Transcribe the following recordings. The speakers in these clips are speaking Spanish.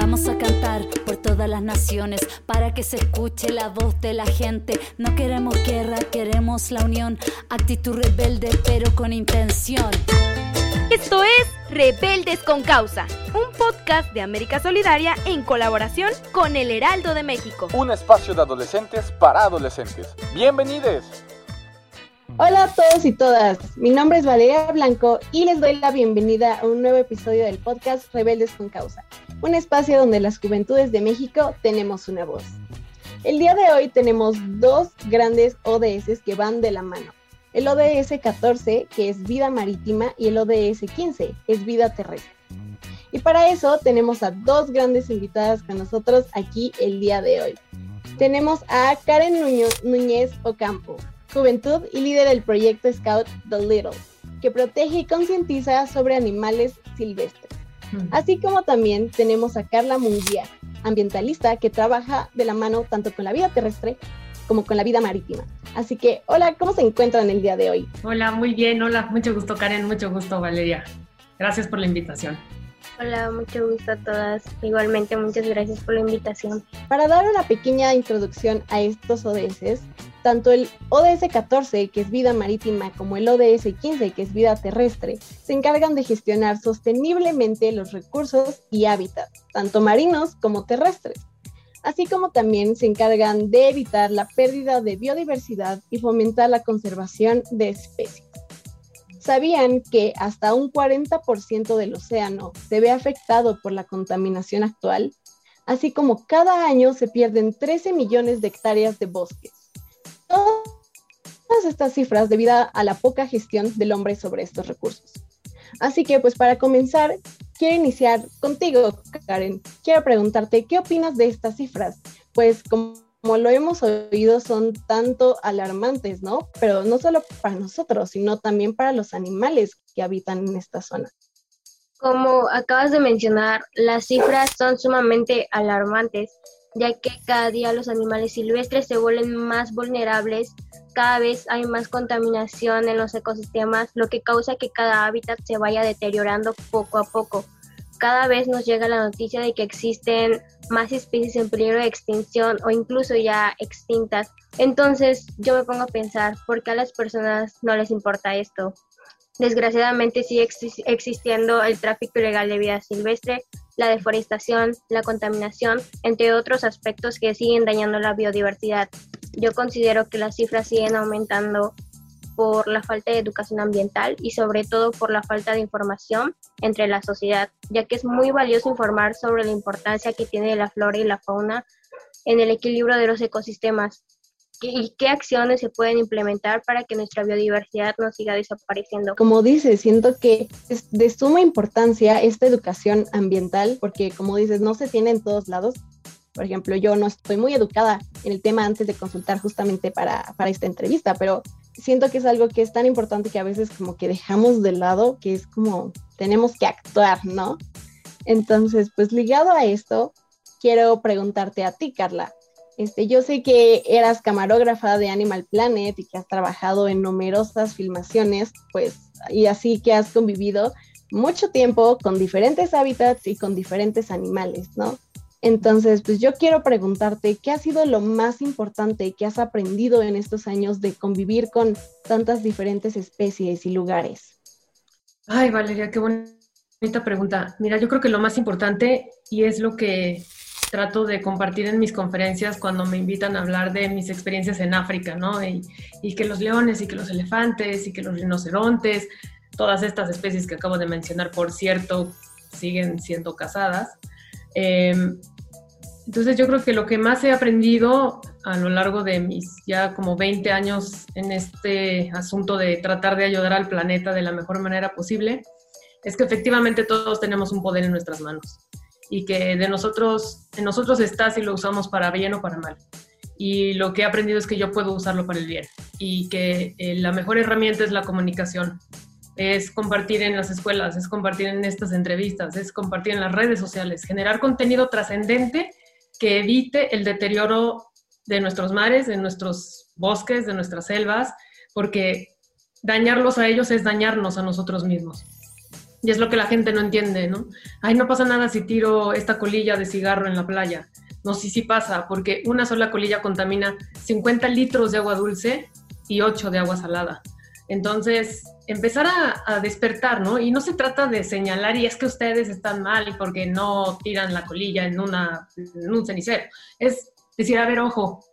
Vamos a cantar por todas las naciones para que se escuche la voz de la gente. No queremos guerra, queremos la unión. Actitud rebelde, pero con intención. Esto es Rebeldes con Causa, un podcast de América Solidaria en colaboración con El Heraldo de México. Un espacio de adolescentes para adolescentes. Bienvenidos. Hola a todos y todas, mi nombre es Valeria Blanco y les doy la bienvenida a un nuevo episodio del podcast Rebeldes con Causa, un espacio donde las juventudes de México tenemos una voz. El día de hoy tenemos dos grandes ODS que van de la mano. El ODS 14, que es vida marítima, y el ODS 15, es vida terrestre. Y para eso tenemos a dos grandes invitadas con nosotros aquí el día de hoy. Tenemos a Karen Núñez Ocampo, juventud y líder del proyecto Scout The Little, que protege y concientiza sobre animales silvestres. Así como también tenemos a Carla Munguía, ambientalista que trabaja de la mano tanto con la vida terrestre como con la vida marítima. Así que, hola, ¿cómo se encuentran el día de hoy? Hola, muy bien, hola, mucho gusto Karen, mucho gusto Valeria. Gracias por la invitación. Hola, mucho gusto a todas. Igualmente, muchas gracias por la invitación. Para dar una pequeña introducción a estos ODS, tanto el ODS 14, que es vida marítima, como el ODS 15, que es vida terrestre, se encargan de gestionar sosteniblemente los recursos y hábitats, tanto marinos como terrestres, así como también se encargan de evitar la pérdida de biodiversidad y fomentar la conservación de especies. ¿Sabían que hasta un 40% del océano se ve afectado por la contaminación actual? Así como cada año se pierden 13 millones de hectáreas de bosques. Todas estas cifras debido a la poca gestión del hombre sobre estos recursos. Así que, pues para comenzar, quiero iniciar contigo, Karen. Quiero preguntarte, ¿qué opinas de estas cifras? Pues como lo hemos oído, son tanto alarmantes, ¿no? Pero no solo para nosotros, sino también para los animales que habitan en esta zona. Como acabas de mencionar, las cifras son sumamente alarmantes, ya que cada día los animales silvestres se vuelven más vulnerables, cada vez hay más contaminación en los ecosistemas, lo que causa que cada hábitat se vaya deteriorando poco a poco cada vez nos llega la noticia de que existen más especies en peligro de extinción o incluso ya extintas. Entonces yo me pongo a pensar, ¿por qué a las personas no les importa esto? Desgraciadamente sigue existiendo el tráfico ilegal de vida silvestre, la deforestación, la contaminación, entre otros aspectos que siguen dañando la biodiversidad. Yo considero que las cifras siguen aumentando por la falta de educación ambiental y sobre todo por la falta de información entre la sociedad, ya que es muy valioso informar sobre la importancia que tiene la flora y la fauna en el equilibrio de los ecosistemas y qué acciones se pueden implementar para que nuestra biodiversidad no siga desapareciendo. Como dices, siento que es de suma importancia esta educación ambiental, porque como dices, no se tiene en todos lados. Por ejemplo, yo no estoy muy educada en el tema antes de consultar justamente para, para esta entrevista, pero siento que es algo que es tan importante que a veces como que dejamos de lado, que es como tenemos que actuar, ¿no? Entonces, pues ligado a esto, quiero preguntarte a ti, Carla. Este, yo sé que eras camarógrafa de Animal Planet y que has trabajado en numerosas filmaciones, pues, y así que has convivido mucho tiempo con diferentes hábitats y con diferentes animales, ¿no? Entonces, pues yo quiero preguntarte, ¿qué ha sido lo más importante que has aprendido en estos años de convivir con tantas diferentes especies y lugares? Ay, Valeria, qué bonita pregunta. Mira, yo creo que lo más importante, y es lo que trato de compartir en mis conferencias cuando me invitan a hablar de mis experiencias en África, ¿no? Y, que los leones y que los elefantes y que los rinocerontes, todas estas especies que acabo de mencionar, por cierto, siguen siendo cazadas Em, entonces yo creo que lo que más he aprendido a lo largo de mis ya como 20 años en este asunto de tratar de ayudar al planeta de la mejor manera posible es que efectivamente todos tenemos un poder en nuestras manos y que de nosotros, en nosotros está si lo usamos para bien o para mal. Y lo que he aprendido es que yo puedo usarlo para el bien y que eh, la mejor herramienta es la comunicación. Es compartir en las escuelas, es compartir en estas entrevistas, es compartir en las redes sociales, generar contenido trascendente que evite el deterioro de nuestros mares, de nuestros bosques, de nuestras selvas, porque dañarlos a ellos es dañarnos a nosotros mismos. Y es lo que la gente no entiende, ¿no? Ay, no pasa nada si tiro esta colilla de cigarro en la playa. No, sí, sí pasa, porque una sola colilla contamina 50 litros de agua dulce y 8 de agua salada. Entonces, empezar a, despertar, ¿no? Y no se trata de señalar, y es que ustedes están mal porque no tiran la colilla en, una, en un cenicero. Es decir, a ver, ojo,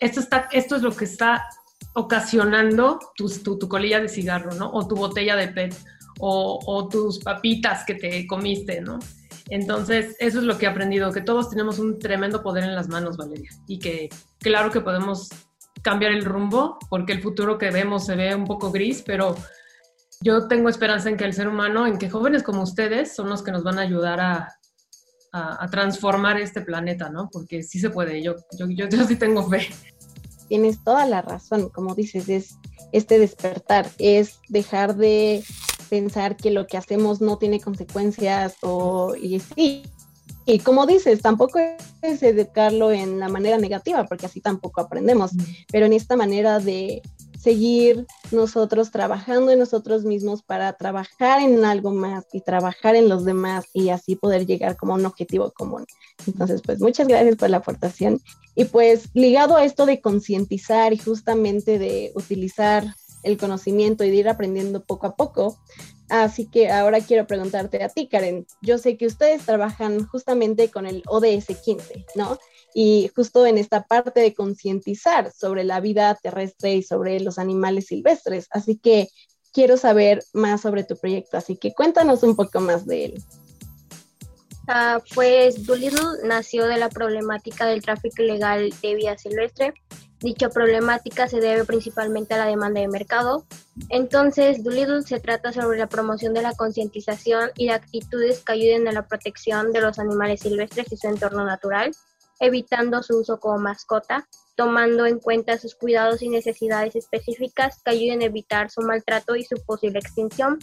esto, está, esto es lo que está ocasionando tu, tu, colilla de cigarro, ¿no? O tu botella de PET, o, tus papitas que te comiste, ¿no? Entonces, eso es lo que he aprendido, que todos tenemos un tremendo poder en las manos, Valeria, y que claro que podemos cambiar el rumbo, porque el futuro que vemos se ve un poco gris, pero yo tengo esperanza en que el ser humano, en que jóvenes como ustedes son los que nos van a ayudar a, transformar este planeta, ¿no? Porque sí se puede, yo, yo, yo, yo sí tengo fe. Tienes toda la razón, como dices, es este despertar, es dejar de pensar que lo que hacemos no tiene consecuencias o y sí. Y como dices, tampoco es educarlo en la manera negativa, porque así tampoco aprendemos, pero en esta manera de seguir nosotros trabajando en nosotros mismos para trabajar en algo más y trabajar en los demás y así poder llegar como a un objetivo común. Entonces, pues muchas gracias por la aportación. Y pues ligado a esto de concientizar y justamente de utilizar el conocimiento y de ir aprendiendo poco a poco. Así que ahora quiero preguntarte a ti, Karen. Yo sé que ustedes trabajan justamente con el ODS 15, ¿no? Y justo en esta parte de concientizar sobre la vida terrestre y sobre los animales silvestres. Así que quiero saber más sobre tu proyecto. Así que cuéntanos un poco más de él. Uh, pues Doolittle nació de la problemática del tráfico ilegal de vida silvestre Dicha problemática se debe principalmente a la demanda de mercado. Entonces, Doolittle se trata sobre la promoción de la concientización y de actitudes que ayuden a la protección de los animales silvestres y su entorno natural, evitando su uso como mascota, tomando en cuenta sus cuidados y necesidades específicas que ayuden a evitar su maltrato y su posible extinción.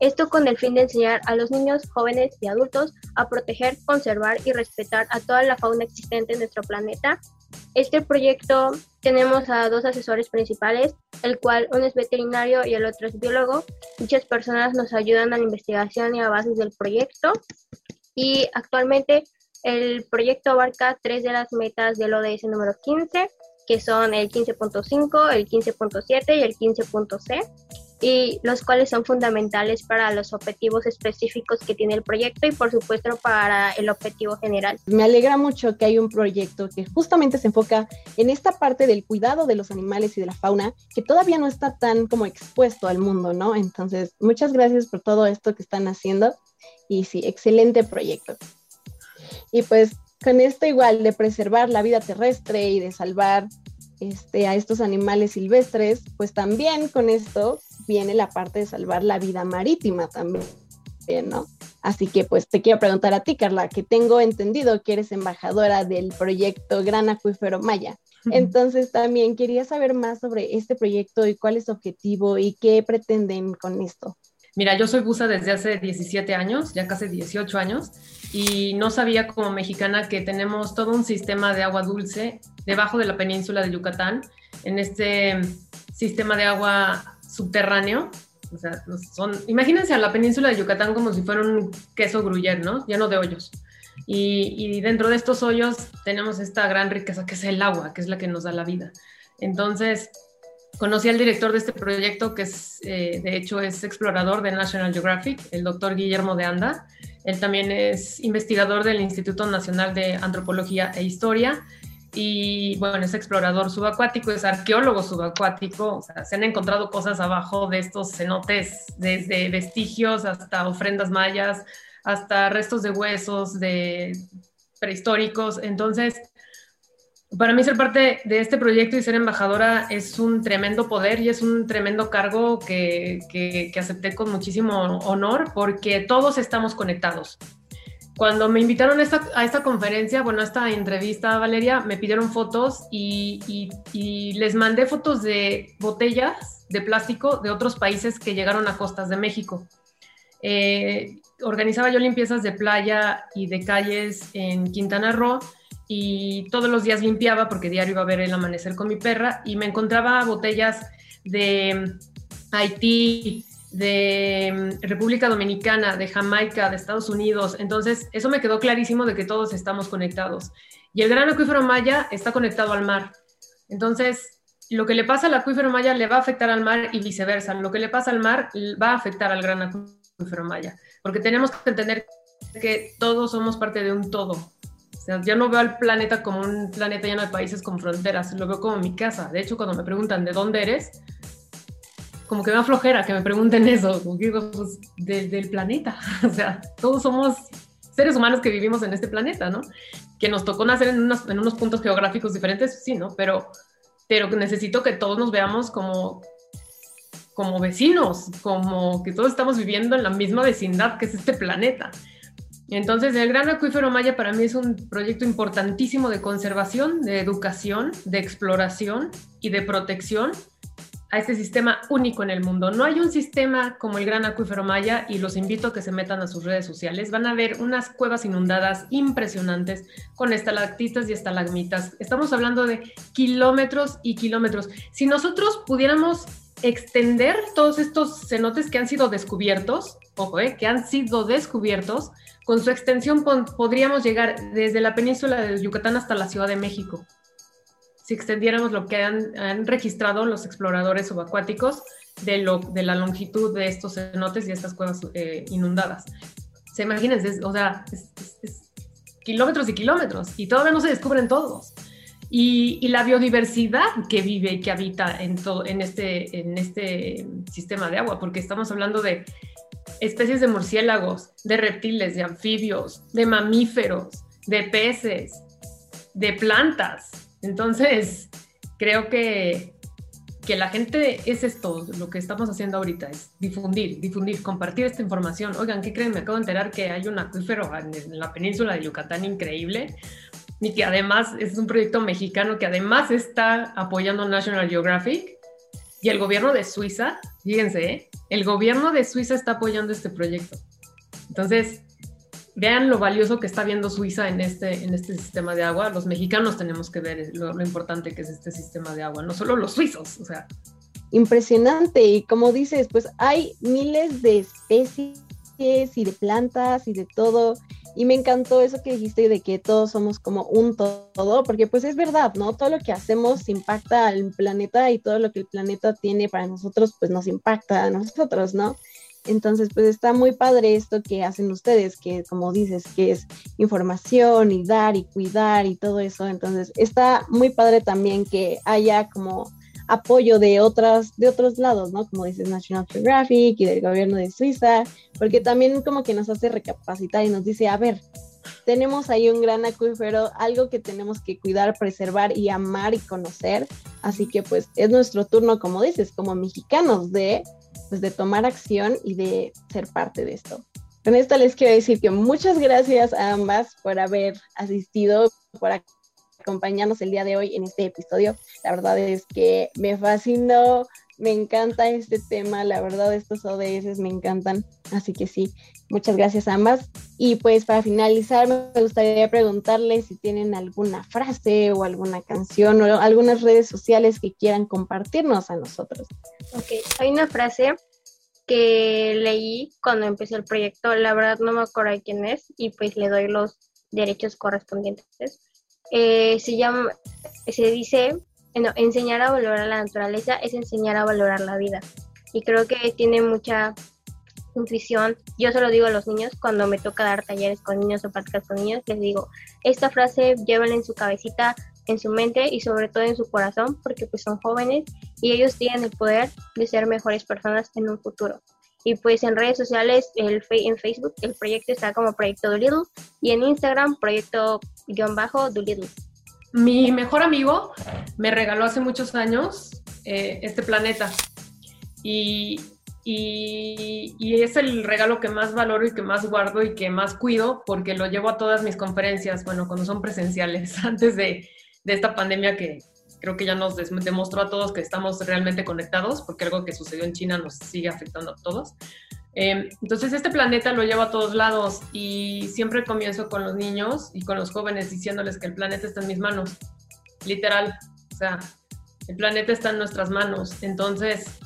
Esto con el fin de enseñar a los niños, jóvenes y adultos a proteger, conservar y respetar a toda la fauna existente en nuestro planeta este proyecto tenemos a dos asesores principales, el cual uno es veterinario y el otro es biólogo. Muchas personas nos ayudan a la investigación y a bases del proyecto. Y actualmente el proyecto abarca tres de las metas del ODS número 15, que son el 15.5, el 15.7 y el 15.c y los cuales son fundamentales para los objetivos específicos que tiene el proyecto y por supuesto para el objetivo general. Me alegra mucho que hay un proyecto que justamente se enfoca en esta parte del cuidado de los animales y de la fauna que todavía no está tan como expuesto al mundo, ¿no? Entonces, muchas gracias por todo esto que están haciendo y sí, excelente proyecto. Y pues con esto igual de preservar la vida terrestre y de salvar este, a estos animales silvestres, pues también con esto viene la parte de salvar la vida marítima también, ¿no? Así que pues te quiero preguntar a ti, Carla, que tengo entendido que eres embajadora del proyecto Gran Acuífero Maya. Entonces también quería saber más sobre este proyecto y cuál es su objetivo y qué pretenden con esto. Mira, yo soy buza desde hace 17 años, ya casi 18 años, y no sabía como mexicana que tenemos todo un sistema de agua dulce debajo de la península de Yucatán, en este sistema de agua subterráneo. O sea, imagínense a la península de Yucatán como si fuera un queso gruyere, ¿no? Lleno de hoyos. Y, dentro de estos hoyos tenemos esta gran riqueza que es el agua, que es la que nos da la vida. Entonces, conocí al director de este proyecto, que es, eh, de hecho es explorador de National Geographic, el doctor Guillermo de Anda. Él también es investigador del Instituto Nacional de Antropología e Historia y bueno, es explorador subacuático, es arqueólogo subacuático, se han encontrado cosas abajo de estos cenotes, desde vestigios hasta ofrendas mayas, hasta restos de huesos de prehistóricos. Entonces, para mí ser parte de este proyecto y ser embajadora es un tremendo poder y es un tremendo cargo que, que, acepté con muchísimo honor porque todos estamos conectados cuando me invitaron a esta, conferencia, bueno, a esta entrevista, Valeria, me pidieron fotos y, y, les mandé fotos de botellas de plástico de otros países que llegaron a costas de México. Eh, organizaba yo limpiezas de playa y de calles en Quintana Roo y todos los días limpiaba porque diario iba a ver el amanecer con mi perra y me encontraba botellas de Haití, de República Dominicana, de Jamaica, de Estados Unidos. Entonces, eso me quedó clarísimo de que todos estamos conectados. Y el gran acuífero maya está conectado al mar. Entonces, lo que le pasa al acuífero maya le va a afectar al mar y viceversa. Lo que le pasa al mar va a afectar al gran acuífero maya. Porque tenemos que entender que todos somos parte de un todo. Sea, yo no veo al planeta como un planeta lleno de países con fronteras, lo veo como mi casa. De hecho, cuando me preguntan de dónde eres, como que me da flojera que me pregunten eso, como digo, pues del planeta, o sea, todos somos seres humanos que vivimos en este planeta, ¿no? Que nos tocó nacer en unos puntos geográficos diferentes, sí, ¿no? Pero, pero necesito que todos nos veamos como, como vecinos, como que todos estamos viviendo en la misma vecindad que es este planeta. Entonces, el Gran Acuífero Maya para mí es un proyecto importantísimo de conservación, de educación, de exploración y de protección a este sistema único en el mundo. No hay un sistema como el Gran Acuífero Maya y los invito a que se metan a sus redes sociales. Van a ver unas cuevas inundadas impresionantes con estalactitas y estalagmitas. Estamos hablando de kilómetros y kilómetros. Si nosotros pudiéramos extender todos estos cenotes que han sido descubiertos, ojo, eh, que han sido descubiertos, con su extensión podríamos llegar desde la península de Yucatán hasta la Ciudad de México si extendiéramos lo que han, registrado los exploradores subacuáticos de, lo, de la longitud de estos cenotes y estas cuevas eh, inundadas. Se imagínense, o sea, es, kilómetros y kilómetros y todavía no se descubren todos. Y, la biodiversidad que vive y que habita en, todo, en, este, en este sistema de agua, porque estamos hablando de especies de murciélagos, de reptiles, de anfibios, de mamíferos, de peces, de plantas, entonces, creo que, que la gente es esto, lo que estamos haciendo ahorita, es difundir, difundir, compartir esta información. Oigan, ¿qué creen? Me acabo de enterar que hay un acuífero en la península de Yucatán increíble y que además es un proyecto mexicano que además está apoyando National Geographic y el gobierno de Suiza, fíjense, ¿eh? el gobierno de Suiza está apoyando este proyecto. Entonces, vean lo valioso que está viendo Suiza en este, en este sistema de agua. Los mexicanos tenemos que ver lo, importante que es este sistema de agua, no solo los suizos, o sea. Impresionante, y como dices, pues hay miles de especies y de plantas y de todo. Y me encantó eso que dijiste de que todos somos como un todo, porque pues es verdad, ¿no? Todo lo que hacemos impacta al planeta y todo lo que el planeta tiene para nosotros, pues nos impacta a nosotros, ¿no? Entonces, pues está muy padre esto que hacen ustedes, que como dices, que es información y dar y cuidar y todo eso. Entonces, está muy padre también que haya como apoyo de otras de otros lados, ¿no? Como dices National Geographic y del gobierno de Suiza, porque también como que nos hace recapacitar y nos dice, a ver, tenemos ahí un gran acuífero, algo que tenemos que cuidar, preservar y amar y conocer. Así que pues es nuestro turno, como dices, como mexicanos, de pues de tomar acción y de ser parte de esto. Con esto les quiero decir que muchas gracias a ambas por haber asistido, por acompañarnos el día de hoy en este episodio. La verdad es que me fascinó, me encanta este tema, la verdad estos ODS me encantan, así que sí, muchas gracias a ambas. Y pues para finalizar me gustaría preguntarles si tienen alguna frase o alguna canción o algunas redes sociales que quieran compartirnos a nosotros. Ok, hay una frase que leí cuando empecé el proyecto, la verdad no me acuerdo quién es y pues le doy los derechos correspondientes. Eh, se llama, se dice, no, enseñar a valorar la naturaleza es enseñar a valorar la vida. Y creo que tiene mucha intuición. Yo se lo digo a los niños cuando me toca dar talleres con niños o prácticas con niños, les digo, esta frase llévenla en su cabecita, en su mente y sobre todo en su corazón, porque pues son jóvenes y ellos tienen el poder de ser mejores personas en un futuro. Y pues en redes sociales, el, en Facebook, el proyecto está como Proyecto Doolittle y en Instagram, Proyecto-Doolittle. Mi mejor amigo me regaló hace muchos años eh, este planeta y, y, y, es el regalo que más valoro y que más guardo y que más cuido porque lo llevo a todas mis conferencias, bueno, cuando son presenciales, antes de, de esta pandemia que creo que ya nos demostró a todos que estamos realmente conectados, porque algo que sucedió en China nos sigue afectando a todos. Eh, entonces, este planeta lo llevo a todos lados y siempre comienzo con los niños y con los jóvenes diciéndoles que el planeta está en mis manos, literal. O sea, el planeta está en nuestras manos. Entonces,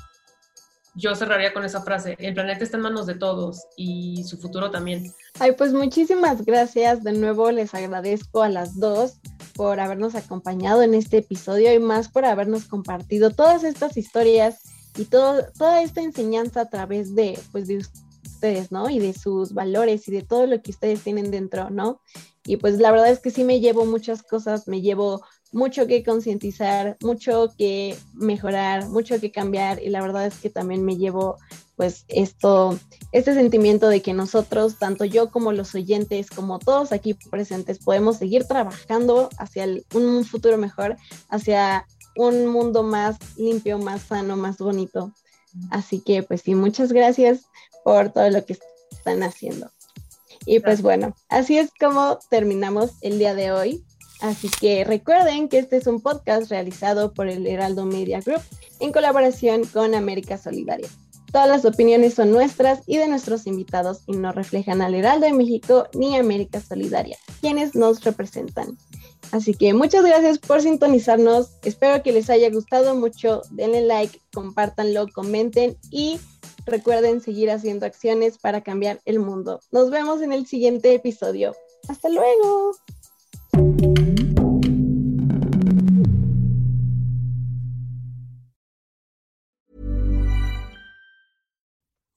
yo cerraría con esa frase, el planeta está en manos de todos y su futuro también. Ay, pues muchísimas gracias. De nuevo les agradezco a las dos por habernos acompañado en este episodio y más por habernos compartido todas estas historias y todo, toda esta enseñanza a través de, pues, de ustedes, ¿no? Y de sus valores y de todo lo que ustedes tienen dentro, ¿no? Y pues la verdad es que sí me llevo muchas cosas, me llevo mucho que concientizar, mucho que mejorar, mucho que cambiar y la verdad es que también me llevo pues esto, este sentimiento de que nosotros, tanto yo como los oyentes, como todos aquí presentes, podemos seguir trabajando hacia un futuro mejor, hacia un mundo más limpio, más sano, más bonito. Así que pues sí, muchas gracias por todo lo que están haciendo. Y pues bueno, así es como terminamos el día de hoy. Así que recuerden que este es un podcast realizado por el Heraldo Media Group en colaboración con América Solidaria. Todas las opiniones son nuestras y de nuestros invitados y no reflejan al Heraldo de México ni América Solidaria, quienes nos representan. Así que muchas gracias por sintonizarnos. Espero que les haya gustado mucho. Denle like, compártanlo, comenten y recuerden seguir haciendo acciones para cambiar el mundo. Nos vemos en el siguiente episodio. Hasta luego.